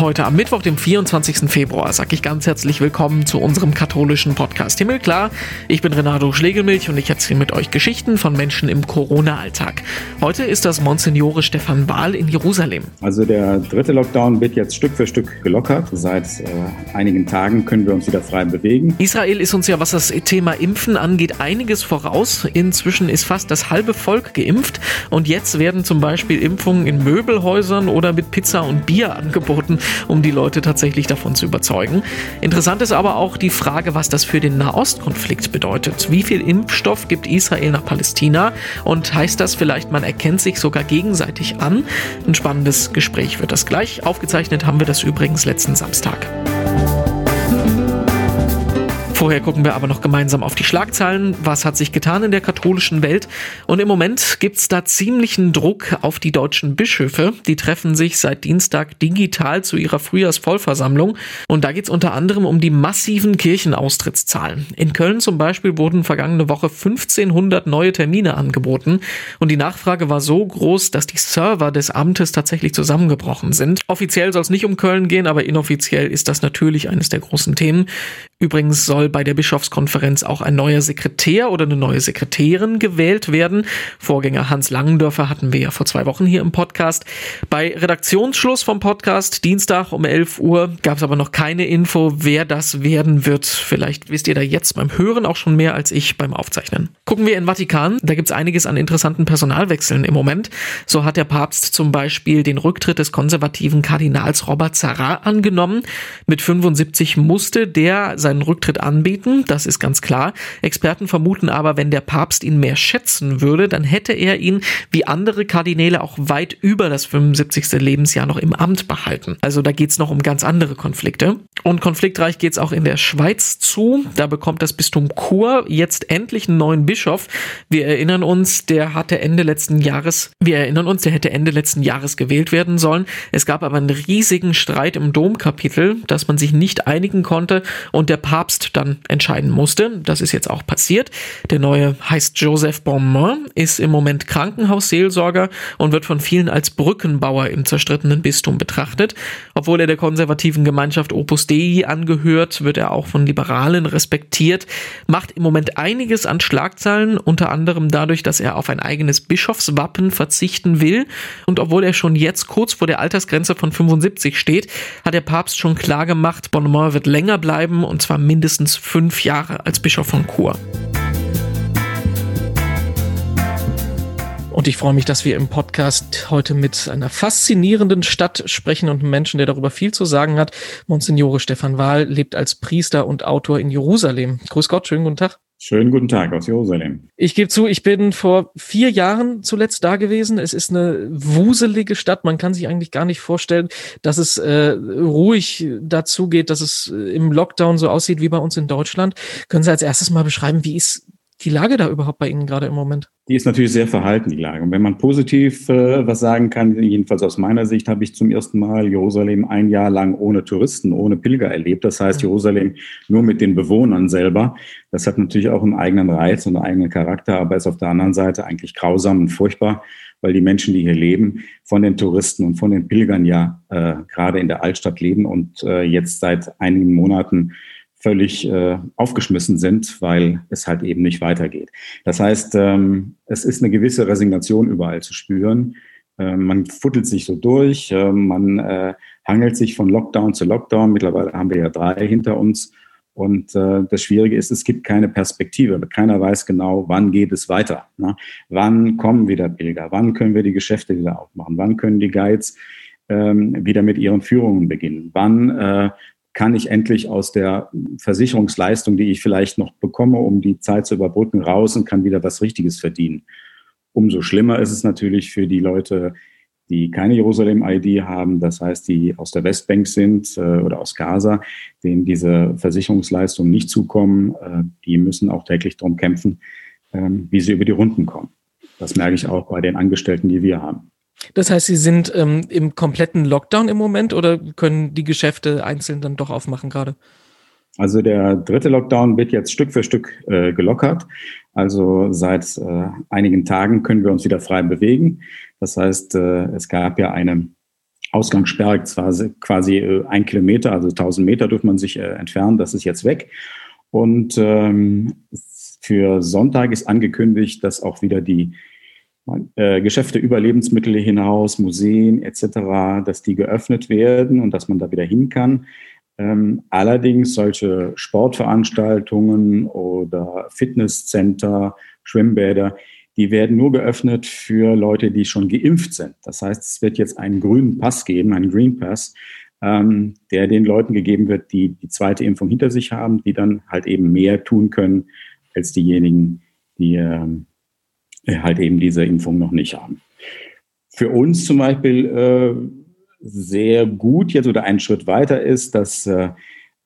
Heute am Mittwoch, dem 24. Februar, sage ich ganz herzlich willkommen zu unserem katholischen Podcast Himmelklar. Ich bin Renato Schlegelmilch und ich erzähle mit euch Geschichten von Menschen im Corona-Alltag. Heute ist das Monsignore Stefan Wahl in Jerusalem. Also der dritte Lockdown wird jetzt Stück für Stück gelockert. Seit äh, einigen Tagen können wir uns wieder frei bewegen. Israel ist uns ja, was das Thema Impfen angeht, einiges voraus. Inzwischen ist fast das halbe Volk geimpft und jetzt werden zum Beispiel Impfungen in Möbelhäusern oder mit Pizza und Bier angeboten um die Leute tatsächlich davon zu überzeugen. Interessant ist aber auch die Frage, was das für den Nahostkonflikt bedeutet. Wie viel Impfstoff gibt Israel nach Palästina und heißt das vielleicht, man erkennt sich sogar gegenseitig an? Ein spannendes Gespräch wird das gleich. Aufgezeichnet haben wir das übrigens letzten Samstag. Vorher gucken wir aber noch gemeinsam auf die Schlagzeilen. Was hat sich getan in der katholischen Welt? Und im Moment gibt's da ziemlichen Druck auf die deutschen Bischöfe. Die treffen sich seit Dienstag digital zu ihrer Frühjahrsvollversammlung. Und da geht's unter anderem um die massiven Kirchenaustrittszahlen. In Köln zum Beispiel wurden vergangene Woche 1500 neue Termine angeboten. Und die Nachfrage war so groß, dass die Server des Amtes tatsächlich zusammengebrochen sind. Offiziell soll es nicht um Köln gehen, aber inoffiziell ist das natürlich eines der großen Themen. Übrigens soll bei der Bischofskonferenz auch ein neuer Sekretär oder eine neue Sekretärin gewählt werden. Vorgänger Hans Langendörfer hatten wir ja vor zwei Wochen hier im Podcast. Bei Redaktionsschluss vom Podcast, Dienstag um 11 Uhr, gab es aber noch keine Info, wer das werden wird. Vielleicht wisst ihr da jetzt beim Hören auch schon mehr als ich beim Aufzeichnen. Gucken wir in Vatikan, da gibt es einiges an interessanten Personalwechseln im Moment. So hat der Papst zum Beispiel den Rücktritt des konservativen Kardinals Robert Sarrat angenommen. Mit 75 musste der seinen Rücktritt anbieten, das ist ganz klar. Experten vermuten aber, wenn der Papst ihn mehr schätzen würde, dann hätte er ihn wie andere Kardinäle auch weit über das 75. Lebensjahr noch im Amt behalten. Also da geht's noch um ganz andere Konflikte. Und konfliktreich geht's auch in der Schweiz zu. Da bekommt das Bistum Chur jetzt endlich einen neuen Bischof. Wir erinnern uns, der hatte Ende letzten Jahres, wir erinnern uns, der hätte Ende letzten Jahres gewählt werden sollen. Es gab aber einen riesigen Streit im Domkapitel, dass man sich nicht einigen konnte und der Papst dann entscheiden musste. Das ist jetzt auch passiert. Der neue heißt Joseph Bonmain, ist im Moment Krankenhausseelsorger und wird von vielen als Brückenbauer im zerstrittenen Bistum betrachtet. Obwohl er der konservativen Gemeinschaft Opus Dei angehört, wird er auch von Liberalen respektiert, macht im Moment einiges an Schlagzeilen, unter anderem dadurch, dass er auf ein eigenes Bischofswappen verzichten will. Und obwohl er schon jetzt kurz vor der Altersgrenze von 75 steht, hat der Papst schon klar gemacht, Bonnemort wird länger bleiben und zwar mindestens fünf Jahre als Bischof von Chur. Und ich freue mich, dass wir im Podcast heute mit einer faszinierenden Stadt sprechen und einem Menschen, der darüber viel zu sagen hat. Monsignore Stefan Wahl lebt als Priester und Autor in Jerusalem. Grüß Gott, schönen guten Tag. Schönen guten Tag aus Jerusalem. Ich gebe zu, ich bin vor vier Jahren zuletzt da gewesen. Es ist eine wuselige Stadt. Man kann sich eigentlich gar nicht vorstellen, dass es äh, ruhig dazu geht, dass es äh, im Lockdown so aussieht wie bei uns in Deutschland. Können Sie als erstes mal beschreiben, wie ist die Lage da überhaupt bei Ihnen gerade im Moment? Die ist natürlich sehr verhalten, die Lage. Und wenn man positiv äh, was sagen kann, jedenfalls aus meiner Sicht, habe ich zum ersten Mal Jerusalem ein Jahr lang ohne Touristen, ohne Pilger erlebt. Das heißt, Jerusalem nur mit den Bewohnern selber. Das hat natürlich auch einen eigenen Reiz und einen eigenen Charakter, aber ist auf der anderen Seite eigentlich grausam und furchtbar, weil die Menschen, die hier leben, von den Touristen und von den Pilgern ja äh, gerade in der Altstadt leben und äh, jetzt seit einigen Monaten völlig äh, aufgeschmissen sind, weil es halt eben nicht weitergeht. Das heißt, ähm, es ist eine gewisse Resignation überall zu spüren. Äh, man futtelt sich so durch, äh, man äh, hangelt sich von Lockdown zu Lockdown. Mittlerweile haben wir ja drei hinter uns. Und äh, das Schwierige ist, es gibt keine Perspektive. Keiner weiß genau, wann geht es weiter. Ne? Wann kommen wieder Pilger? Wann können wir die Geschäfte wieder aufmachen? Wann können die Guides ähm, wieder mit ihren Führungen beginnen? Wann äh, kann ich endlich aus der Versicherungsleistung, die ich vielleicht noch bekomme, um die Zeit zu überbrücken, raus und kann wieder was Richtiges verdienen. Umso schlimmer ist es natürlich für die Leute, die keine Jerusalem-ID haben, das heißt, die aus der Westbank sind äh, oder aus Gaza, denen diese Versicherungsleistungen nicht zukommen, äh, die müssen auch täglich darum kämpfen, äh, wie sie über die Runden kommen. Das merke ich auch bei den Angestellten, die wir haben. Das heißt, Sie sind ähm, im kompletten Lockdown im Moment oder können die Geschäfte einzeln dann doch aufmachen gerade? Also der dritte Lockdown wird jetzt Stück für Stück äh, gelockert. Also seit äh, einigen Tagen können wir uns wieder frei bewegen. Das heißt, äh, es gab ja eine Ausgangssperre quasi, quasi äh, ein Kilometer, also 1000 Meter dürfte man sich äh, entfernen. Das ist jetzt weg. Und ähm, für Sonntag ist angekündigt, dass auch wieder die äh, Geschäfte über Lebensmittel hinaus, Museen etc., dass die geöffnet werden und dass man da wieder hin kann. Ähm, allerdings solche Sportveranstaltungen oder Fitnesscenter, Schwimmbäder, die werden nur geöffnet für Leute, die schon geimpft sind. Das heißt, es wird jetzt einen grünen Pass geben, einen Green Pass, ähm, der den Leuten gegeben wird, die die zweite Impfung hinter sich haben, die dann halt eben mehr tun können als diejenigen, die ähm, halt eben diese Impfung noch nicht haben. Für uns zum Beispiel äh, sehr gut jetzt oder einen Schritt weiter ist, dass äh,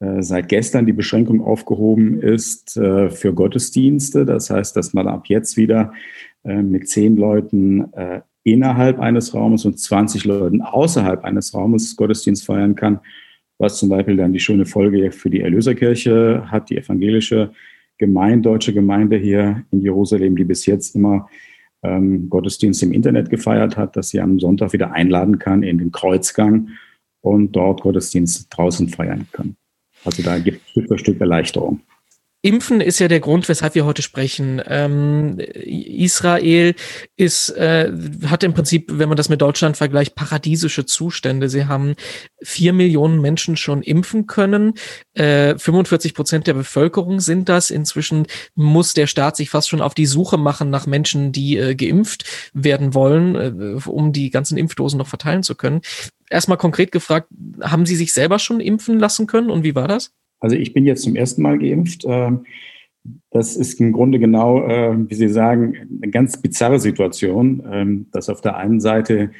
äh, seit gestern die Beschränkung aufgehoben ist äh, für Gottesdienste. Das heißt, dass man ab jetzt wieder äh, mit zehn Leuten äh, innerhalb eines Raumes und 20 Leuten außerhalb eines Raumes Gottesdienst feiern kann, was zum Beispiel dann die schöne Folge für die Erlöserkirche hat, die evangelische Gemeinde, deutsche Gemeinde hier in Jerusalem, die bis jetzt immer ähm, Gottesdienst im Internet gefeiert hat, dass sie am Sonntag wieder einladen kann in den Kreuzgang und dort Gottesdienst draußen feiern kann. Also da gibt es Stück für Stück Erleichterung. Impfen ist ja der Grund, weshalb wir heute sprechen. Ähm, Israel ist, äh, hat im Prinzip, wenn man das mit Deutschland vergleicht, paradiesische Zustände. Sie haben vier Millionen Menschen schon impfen können. Äh, 45 Prozent der Bevölkerung sind das. Inzwischen muss der Staat sich fast schon auf die Suche machen nach Menschen, die äh, geimpft werden wollen, äh, um die ganzen Impfdosen noch verteilen zu können. Erstmal konkret gefragt, haben Sie sich selber schon impfen lassen können und wie war das? Also ich bin jetzt zum ersten Mal geimpft. Ähm, das ist im Grunde genau, äh, wie Sie sagen, eine ganz bizarre Situation, ähm, dass auf der einen Seite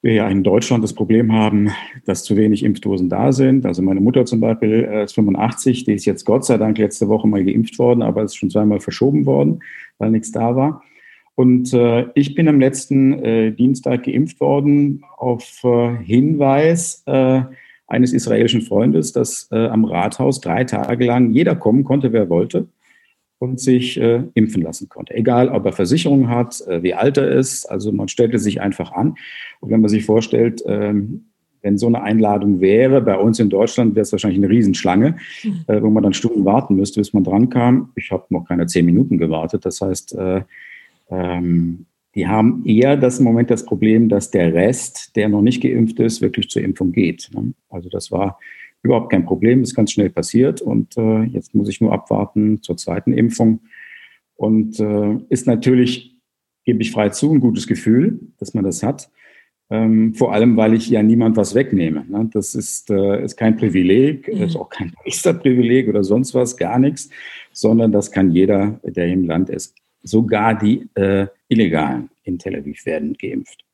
wir ja in Deutschland das Problem haben, dass zu wenig Impfdosen da sind. Also meine Mutter zum Beispiel äh, ist 85, die ist jetzt Gott sei Dank letzte Woche mal geimpft worden, aber ist schon zweimal verschoben worden, weil nichts da war. Und äh, ich bin am letzten äh, Dienstag geimpft worden auf äh, Hinweis äh, eines israelischen Freundes, dass äh, am Rathaus drei Tage lang jeder kommen konnte, wer wollte und sich äh, impfen lassen konnte. Egal, ob er Versicherung hat, äh, wie alt er ist. Also man stellte sich einfach an. Und wenn man sich vorstellt, ähm, wenn so eine Einladung wäre, bei uns in Deutschland wäre es wahrscheinlich eine Riesenschlange, mhm. äh, wo man dann Stunden warten müsste, bis man dran kam. Ich habe noch keine zehn Minuten gewartet. Das heißt, äh, ähm, die haben eher das im Moment das Problem, dass der Rest, der noch nicht geimpft ist, wirklich zur Impfung geht. Ne? Also das war überhaupt kein Problem, ist ganz schnell passiert und äh, jetzt muss ich nur abwarten zur zweiten Impfung. Und äh, ist natürlich, gebe ich frei zu, ein gutes Gefühl, dass man das hat. Ähm, vor allem, weil ich ja niemand was wegnehme. Ne? Das ist, äh, ist kein Privileg, mhm. ist auch kein Priesterprivileg oder sonst was, gar nichts, sondern das kann jeder, der im Land ist sogar die äh, Illegalen in Tel Aviv werden geimpft.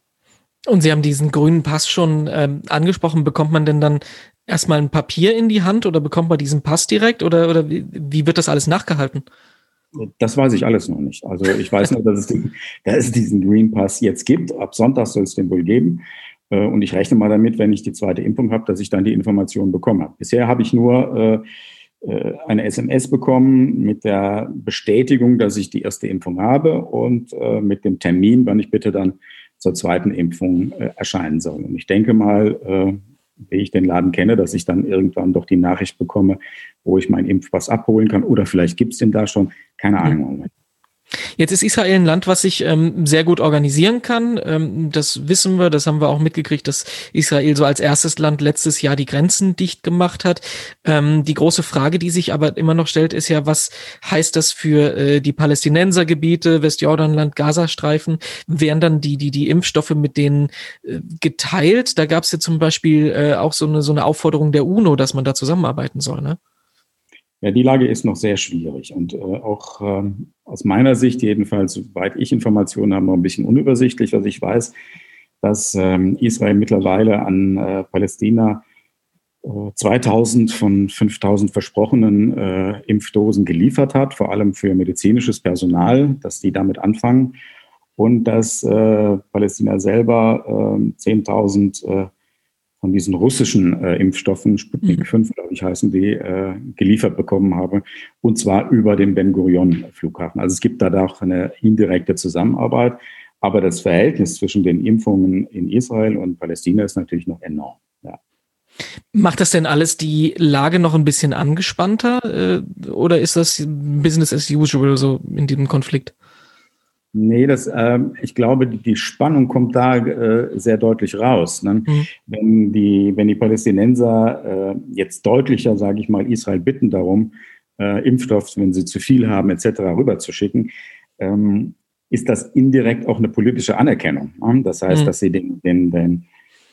Und Sie haben diesen grünen Pass schon ähm, angesprochen. Bekommt man denn dann erstmal ein Papier in die Hand oder bekommt man diesen Pass direkt oder, oder wie, wie wird das alles nachgehalten? Das weiß ich alles noch nicht. Also ich weiß nur, dass es, den, dass es diesen Green Pass jetzt gibt. Ab Sonntag soll es den wohl geben. Äh, und ich rechne mal damit, wenn ich die zweite Impfung habe, dass ich dann die Informationen bekomme. Bisher habe ich nur äh, eine SMS bekommen mit der Bestätigung, dass ich die erste Impfung habe und äh, mit dem Termin, wann ich bitte dann zur zweiten Impfung äh, erscheinen soll. Und ich denke mal, wie ich den Laden kenne, dass ich dann irgendwann doch die Nachricht bekomme, wo ich meinen Impfpass abholen kann. Oder vielleicht gibt es den da schon. Keine Ahnung. Jetzt ist Israel ein Land, was sich ähm, sehr gut organisieren kann. Ähm, das wissen wir, das haben wir auch mitgekriegt, dass Israel so als erstes Land letztes Jahr die Grenzen dicht gemacht hat. Ähm, die große Frage, die sich aber immer noch stellt, ist ja, was heißt das für äh, die Palästinensergebiete, Westjordanland, Gazastreifen? Werden dann die, die, die Impfstoffe mit denen äh, geteilt? Da gab es ja zum Beispiel äh, auch so eine, so eine Aufforderung der UNO, dass man da zusammenarbeiten soll, ne? Ja, die Lage ist noch sehr schwierig und äh, auch ähm, aus meiner Sicht jedenfalls, soweit ich Informationen habe, noch ein bisschen unübersichtlich. Was ich weiß, dass ähm, Israel mittlerweile an äh, Palästina äh, 2000 von 5000 versprochenen äh, Impfdosen geliefert hat, vor allem für medizinisches Personal, dass die damit anfangen und dass äh, Palästina selber 10.000 ähm, von diesen russischen äh, Impfstoffen, Sputnik mhm. 5, glaube ich, heißen die, äh, geliefert bekommen habe. Und zwar über den Ben Gurion Flughafen. Also es gibt da auch eine indirekte Zusammenarbeit. Aber das Verhältnis zwischen den Impfungen in Israel und Palästina ist natürlich noch enorm. Ja. Macht das denn alles die Lage noch ein bisschen angespannter äh, oder ist das Business as usual so in diesem Konflikt? Nee, das, äh, ich glaube, die, Spannung kommt da äh, sehr deutlich raus. Ne? Mhm. Wenn, die, wenn die Palästinenser äh, jetzt deutlicher, sage ich mal, Israel bitten darum, äh, Impfstoff, wenn sie zu viel haben, etc., rüberzuschicken, ähm, ist das indirekt auch eine politische Anerkennung. Ne? Das heißt, mhm. dass sie den, den, den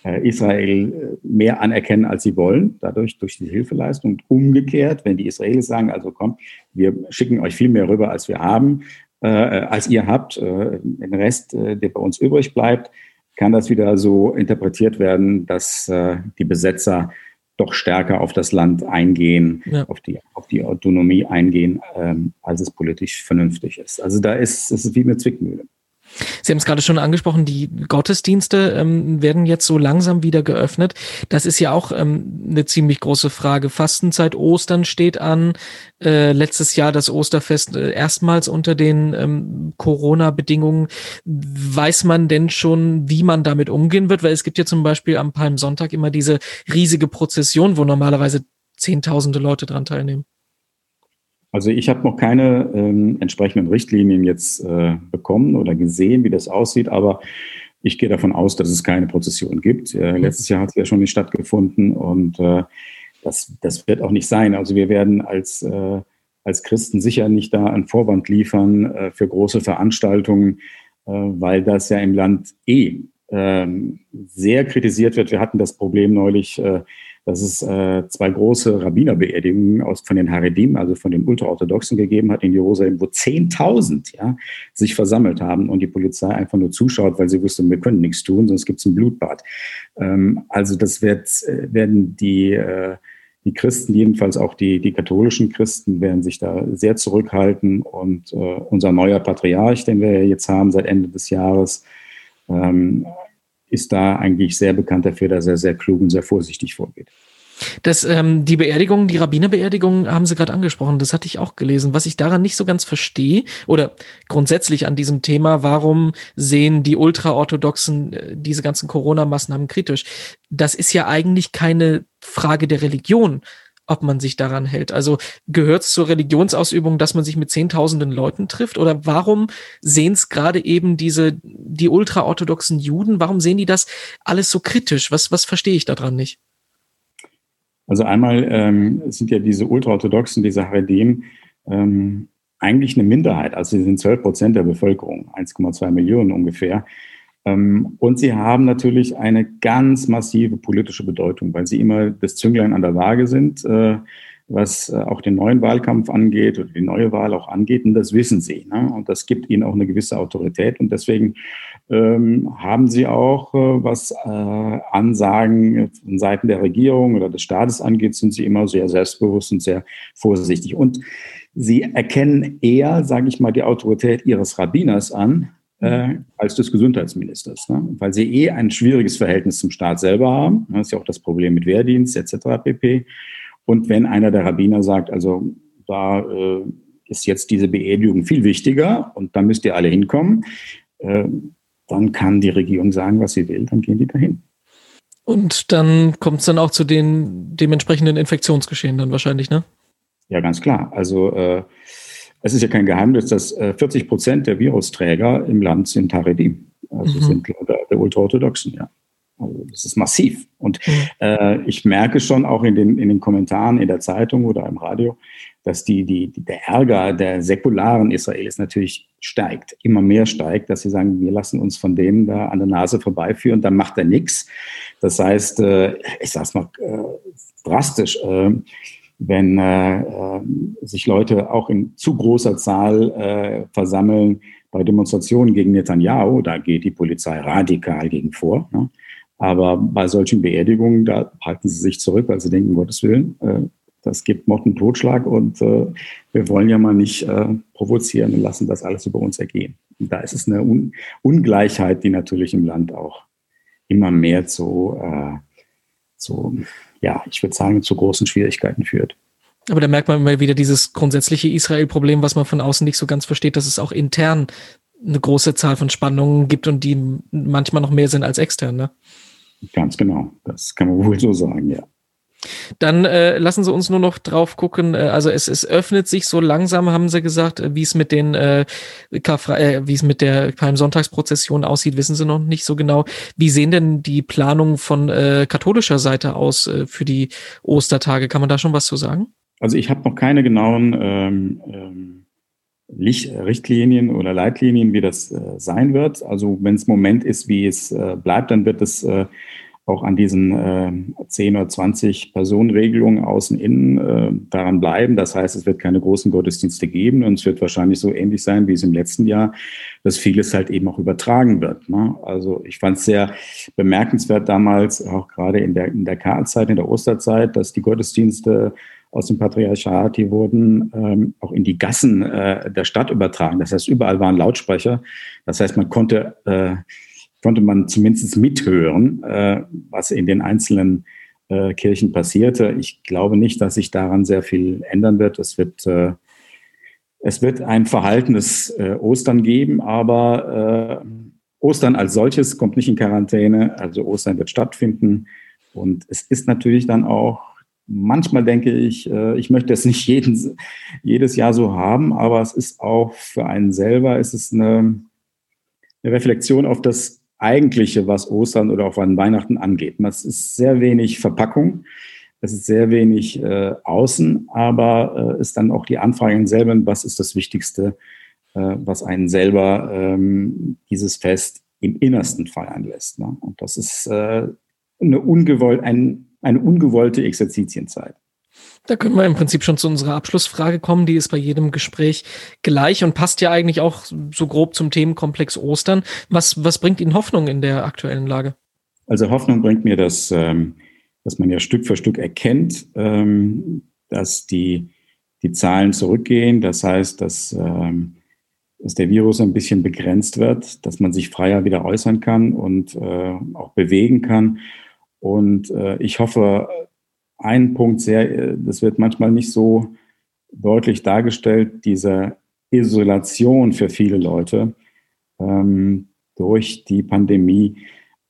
äh, Israel äh, mehr anerkennen, als sie wollen, dadurch durch die Hilfeleistung. Umgekehrt, wenn die Israelis sagen, also komm, wir schicken euch viel mehr rüber, als wir haben, äh, als ihr habt, äh, den Rest, äh, der bei uns übrig bleibt, kann das wieder so interpretiert werden, dass äh, die Besetzer doch stärker auf das Land eingehen, ja. auf, die, auf die Autonomie eingehen, ähm, als es politisch vernünftig ist. Also da ist es wie eine Zwickmühle. Sie haben es gerade schon angesprochen, die Gottesdienste ähm, werden jetzt so langsam wieder geöffnet. Das ist ja auch ähm, eine ziemlich große Frage. Fastenzeit Ostern steht an. Äh, letztes Jahr das Osterfest äh, erstmals unter den ähm, Corona-Bedingungen. Weiß man denn schon, wie man damit umgehen wird? Weil es gibt ja zum Beispiel am Palmsonntag immer diese riesige Prozession, wo normalerweise Zehntausende Leute dran teilnehmen. Also ich habe noch keine ähm, entsprechenden Richtlinien jetzt äh, bekommen oder gesehen, wie das aussieht, aber ich gehe davon aus, dass es keine Prozession gibt. Äh, mhm. letztes Jahr hat es ja schon nicht stattgefunden und äh, das, das wird auch nicht sein. Also wir werden als, äh, als Christen sicher nicht da einen Vorwand liefern äh, für große Veranstaltungen, äh, weil das ja im Land eh sehr kritisiert wird. Wir hatten das Problem neulich, äh, dass es äh, zwei große Rabbinerbeerdigungen aus, von den Haredim, also von den Ultraorthodoxen gegeben hat in Jerusalem, wo 10.000 ja, sich versammelt haben und die Polizei einfach nur zuschaut, weil sie wusste, wir können nichts tun, sonst gibt es ein Blutbad. Ähm, also das wird, äh, werden die, die Christen, jedenfalls auch die, die katholischen Christen, werden sich da sehr zurückhalten und unser neuer Patriarch, den wir jetzt haben seit Ende des Jahres, ähm, ist da eigentlich sehr bekannt dafür, dass er sehr klug und sehr vorsichtig vorgeht. Das, ähm, die Beerdigung, die Rabbinerbeerdigung haben Sie gerade angesprochen, das hatte ich auch gelesen. Was ich daran nicht so ganz verstehe, oder grundsätzlich an diesem Thema, warum sehen die Ultraorthodoxen äh, diese ganzen Corona-Maßnahmen kritisch? Das ist ja eigentlich keine Frage der Religion, ob man sich daran hält. Also gehört es zur Religionsausübung, dass man sich mit zehntausenden Leuten trifft? Oder warum sehen es gerade eben diese, die ultraorthodoxen Juden, warum sehen die das alles so kritisch? Was, was verstehe ich daran nicht? Also einmal ähm, sind ja diese ultraorthodoxen, diese Haredim, ähm, eigentlich eine Minderheit. Also sie sind 12 Prozent der Bevölkerung, 1,2 Millionen ungefähr. Ähm, und sie haben natürlich eine ganz massive politische Bedeutung, weil sie immer das Zünglein an der Waage sind, äh, was äh, auch den neuen Wahlkampf angeht oder die neue Wahl auch angeht. Und das wissen sie. Ne? Und das gibt ihnen auch eine gewisse Autorität. Und deswegen ähm, haben sie auch, äh, was Ansagen von Seiten der Regierung oder des Staates angeht, sind sie immer sehr selbstbewusst und sehr vorsichtig. Und sie erkennen eher, sage ich mal, die Autorität ihres Rabbiners an, äh, als des Gesundheitsministers, ne? weil sie eh ein schwieriges Verhältnis zum Staat selber haben. Das ist ja auch das Problem mit Wehrdienst etc. pp. Und wenn einer der Rabbiner sagt, also da äh, ist jetzt diese Beerdigung viel wichtiger und da müsst ihr alle hinkommen, äh, dann kann die Regierung sagen, was sie will, dann gehen die dahin. Und dann kommt es dann auch zu den dementsprechenden Infektionsgeschehen dann wahrscheinlich, ne? Ja, ganz klar. Also äh, es ist ja kein Geheimnis, dass 40 äh, Prozent der Virusträger im Land sind Haredim, also mhm. sind der, der Ultraorthodoxen, ja. Also das ist massiv. Und mhm. äh, ich merke schon auch in den, in den Kommentaren in der Zeitung oder im Radio, dass die, die, der Ärger der säkularen Israelis natürlich steigt, immer mehr steigt, dass sie sagen, wir lassen uns von denen da an der Nase vorbeiführen, dann macht er nichts. Das heißt, äh, ich sage es mal äh, drastisch, äh, wenn äh, äh, sich Leute auch in zu großer Zahl äh, versammeln bei Demonstrationen gegen Netanyahu, da geht die Polizei radikal gegen vor. Ne? Aber bei solchen Beerdigungen, da halten sie sich zurück, weil sie denken, Gottes Willen, äh, das gibt Mord und Totschlag und äh, wir wollen ja mal nicht äh, provozieren und lassen das alles über uns ergehen. Und da ist es eine Un Ungleichheit, die natürlich im Land auch immer mehr zu, äh, zu ja, ich würde sagen, zu großen Schwierigkeiten führt. Aber da merkt man mal wieder dieses grundsätzliche Israel-Problem, was man von außen nicht so ganz versteht, dass es auch intern eine große Zahl von Spannungen gibt und die manchmal noch mehr sind als extern, ne? Ganz genau. Das kann man wohl so sagen, ja. Dann äh, lassen Sie uns nur noch drauf gucken. Äh, also es, es öffnet sich so langsam, haben Sie gesagt, äh, wie es mit den äh, äh, wie es mit der Palmsonntagsprozession aussieht, wissen Sie noch nicht so genau. Wie sehen denn die Planungen von äh, katholischer Seite aus äh, für die Ostertage? Kann man da schon was zu sagen? Also ich habe noch keine genauen ähm, ähm, Licht, Richtlinien oder Leitlinien, wie das äh, sein wird. Also wenn es Moment ist, wie es äh, bleibt, dann wird es äh, auch an diesen äh, 10 oder 20 Personenregelungen außen innen äh, daran bleiben. Das heißt, es wird keine großen Gottesdienste geben und es wird wahrscheinlich so ähnlich sein wie es im letzten Jahr, dass vieles halt eben auch übertragen wird. Ne? Also ich fand es sehr bemerkenswert damals, auch gerade in der, in der Karlzeit, in der Osterzeit, dass die Gottesdienste aus dem Patriarchat, die wurden ähm, auch in die Gassen äh, der Stadt übertragen. Das heißt, überall waren Lautsprecher. Das heißt, man konnte äh, konnte man zumindest mithören, äh, was in den einzelnen äh, Kirchen passierte. Ich glaube nicht, dass sich daran sehr viel ändern wird. Es wird, äh, es wird ein verhaltenes äh, Ostern geben, aber äh, Ostern als solches kommt nicht in Quarantäne. Also Ostern wird stattfinden. Und es ist natürlich dann auch, manchmal denke ich, äh, ich möchte es nicht jeden, jedes Jahr so haben, aber es ist auch für einen selber, es ist eine, eine Reflexion auf das Eigentliche, was Ostern oder auch an Weihnachten angeht. Es ist sehr wenig Verpackung, es ist sehr wenig äh, Außen, aber äh, ist dann auch die Anfrage selber, was ist das Wichtigste, äh, was einen selber ähm, dieses Fest im Innersten feiern lässt. Ne? Und das ist äh, eine, ungewollt, ein, eine ungewollte Exerzitienzeit. Da können wir im Prinzip schon zu unserer Abschlussfrage kommen. Die ist bei jedem Gespräch gleich und passt ja eigentlich auch so grob zum Themenkomplex Ostern. Was, was bringt Ihnen Hoffnung in der aktuellen Lage? Also Hoffnung bringt mir, dass, ähm, dass man ja Stück für Stück erkennt, ähm, dass die, die Zahlen zurückgehen. Das heißt, dass, ähm, dass der Virus ein bisschen begrenzt wird, dass man sich freier wieder äußern kann und äh, auch bewegen kann. Und äh, ich hoffe, ein Punkt sehr, das wird manchmal nicht so deutlich dargestellt, diese Isolation für viele Leute ähm, durch die Pandemie,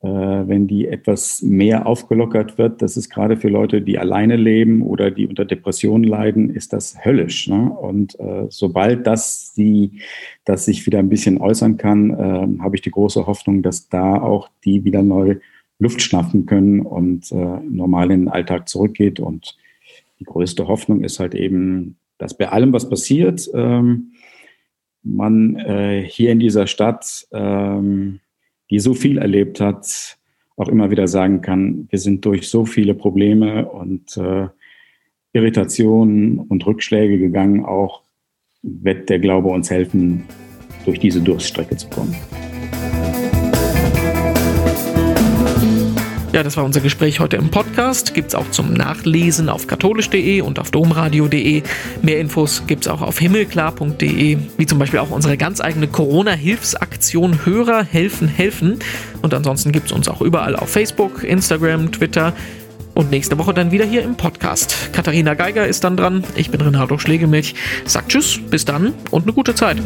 äh, wenn die etwas mehr aufgelockert wird, das ist gerade für Leute, die alleine leben oder die unter Depressionen leiden, ist das höllisch. Ne? Und äh, sobald das, die, das sich wieder ein bisschen äußern kann, äh, habe ich die große Hoffnung, dass da auch die wieder neu Luft schnappen können und äh, normal in den Alltag zurückgeht. Und die größte Hoffnung ist halt eben, dass bei allem, was passiert, ähm, man äh, hier in dieser Stadt, ähm, die so viel erlebt hat, auch immer wieder sagen kann, wir sind durch so viele Probleme und äh, Irritationen und Rückschläge gegangen. Auch wird der Glaube uns helfen, durch diese Durststrecke zu kommen. Ja, das war unser Gespräch heute im Podcast. Gibt es auch zum Nachlesen auf katholisch.de und auf domradio.de. Mehr Infos gibt es auch auf himmelklar.de, wie zum Beispiel auch unsere ganz eigene Corona-Hilfsaktion Hörer helfen helfen. Und ansonsten gibt es uns auch überall auf Facebook, Instagram, Twitter. Und nächste Woche dann wieder hier im Podcast. Katharina Geiger ist dann dran. Ich bin Renato Schlegelmilch. Sagt Tschüss, bis dann und eine gute Zeit.